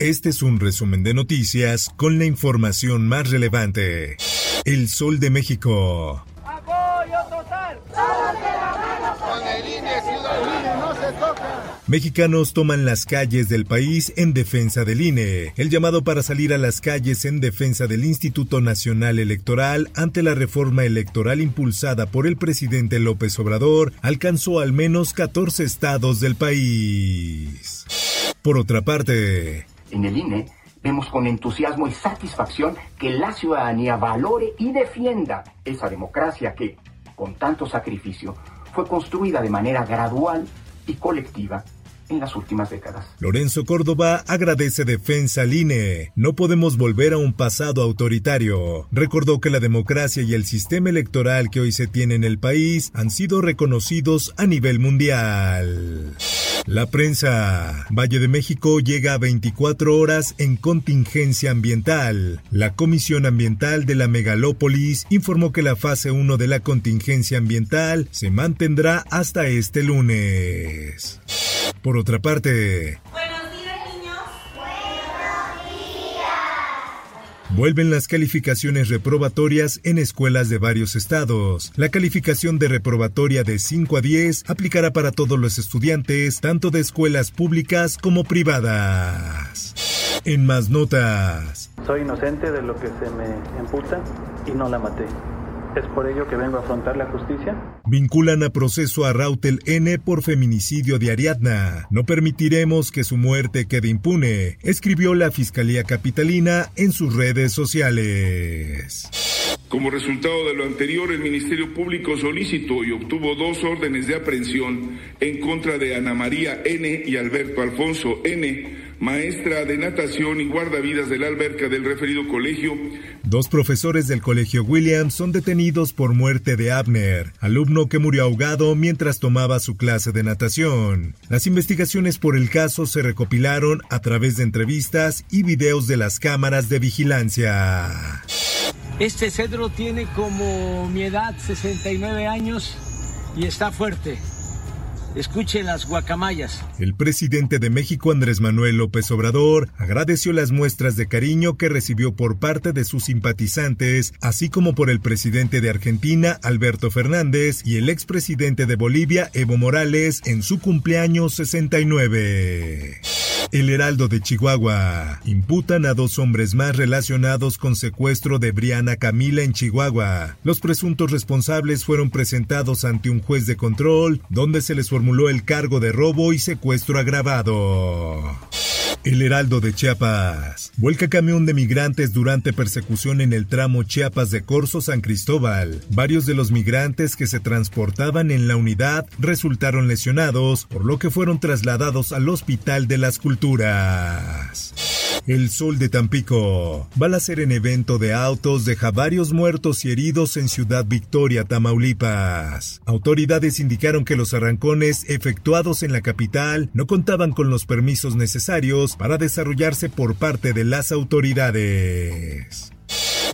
Este es un resumen de noticias con la información más relevante. El Sol de México. Apoyo total. Con el INE, ciudad no se toca. Mexicanos toman las calles del país en defensa del INE. El llamado para salir a las calles en defensa del Instituto Nacional Electoral ante la reforma electoral impulsada por el presidente López Obrador alcanzó al menos 14 estados del país. Por otra parte, en el INE vemos con entusiasmo y satisfacción que la ciudadanía valore y defienda esa democracia que, con tanto sacrificio, fue construida de manera gradual y colectiva en las últimas décadas. Lorenzo Córdoba agradece defensa al INE. No podemos volver a un pasado autoritario. Recordó que la democracia y el sistema electoral que hoy se tiene en el país han sido reconocidos a nivel mundial. La prensa. Valle de México llega a 24 horas en contingencia ambiental. La Comisión Ambiental de la Megalópolis informó que la fase 1 de la contingencia ambiental se mantendrá hasta este lunes. Por otra parte, Buenos días, niños. Vuelven las calificaciones reprobatorias en escuelas de varios estados. La calificación de reprobatoria de 5 a 10 aplicará para todos los estudiantes, tanto de escuelas públicas como privadas. En más notas. Soy inocente de lo que se me imputa y no la maté. Es por ello que vengo a afrontar la justicia. Vinculan a proceso a Rautel N por feminicidio de Ariadna. No permitiremos que su muerte quede impune, escribió la Fiscalía Capitalina en sus redes sociales. Como resultado de lo anterior, el Ministerio Público solicitó y obtuvo dos órdenes de aprehensión en contra de Ana María N. y Alberto Alfonso N., maestra de natación y guardavidas de la alberca del referido colegio. Dos profesores del Colegio Williams son detenidos por muerte de Abner, alumno que murió ahogado mientras tomaba su clase de natación. Las investigaciones por el caso se recopilaron a través de entrevistas y videos de las cámaras de vigilancia. Este cedro tiene como mi edad 69 años y está fuerte. Escuche las guacamayas. El presidente de México, Andrés Manuel López Obrador, agradeció las muestras de cariño que recibió por parte de sus simpatizantes, así como por el presidente de Argentina, Alberto Fernández, y el expresidente de Bolivia, Evo Morales, en su cumpleaños 69. El Heraldo de Chihuahua. Imputan a dos hombres más relacionados con secuestro de Briana Camila en Chihuahua. Los presuntos responsables fueron presentados ante un juez de control, donde se les formuló el cargo de robo y secuestro agravado. El Heraldo de Chiapas. Vuelca camión de migrantes durante persecución en el tramo Chiapas de Corzo San Cristóbal. Varios de los migrantes que se transportaban en la unidad resultaron lesionados, por lo que fueron trasladados al Hospital de las Culturas. El Sol de Tampico. Balacer en evento de autos deja varios muertos y heridos en Ciudad Victoria, Tamaulipas. Autoridades indicaron que los arrancones efectuados en la capital no contaban con los permisos necesarios para desarrollarse por parte de las autoridades.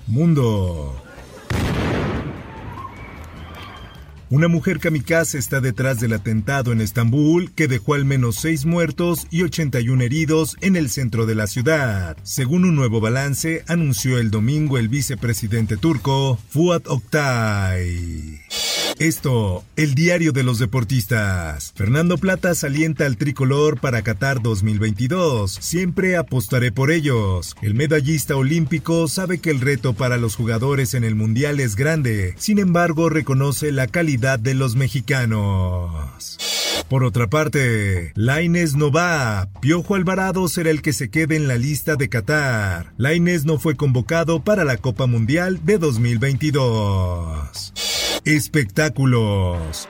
Mundo. Una mujer kamikaze está detrás del atentado en Estambul que dejó al menos seis muertos y 81 heridos en el centro de la ciudad. Según un nuevo balance, anunció el domingo el vicepresidente turco Fuat Oktay. Esto, el diario de los deportistas. Fernando Plata alienta al tricolor para Qatar 2022. Siempre apostaré por ellos. El medallista olímpico sabe que el reto para los jugadores en el Mundial es grande. Sin embargo, reconoce la calidad de los mexicanos. Por otra parte, Laines no va. Piojo Alvarado será el que se quede en la lista de Qatar. Laines no fue convocado para la Copa Mundial de 2022. Espectáculos.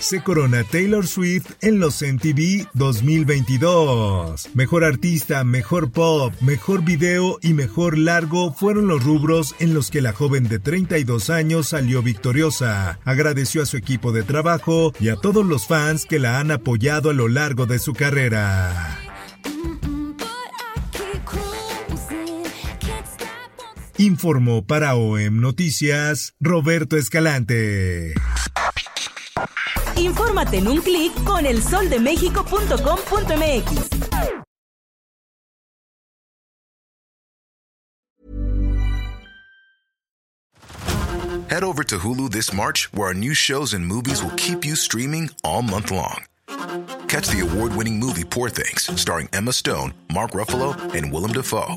se corona Taylor Swift en los MTV 2022. Mejor artista, mejor pop, mejor video y mejor largo fueron los rubros en los que la joven de 32 años salió victoriosa. Agradeció a su equipo de trabajo y a todos los fans que la han apoyado a lo largo de su carrera. Informó para OEM Noticias Roberto Escalante. Infórmate en un clic con elsoldemexico.com.mx. Head over to Hulu this March, where our new shows and movies will keep you streaming all month long. Catch the award-winning movie Poor Things, starring Emma Stone, Mark Ruffalo, and Willem Dafoe.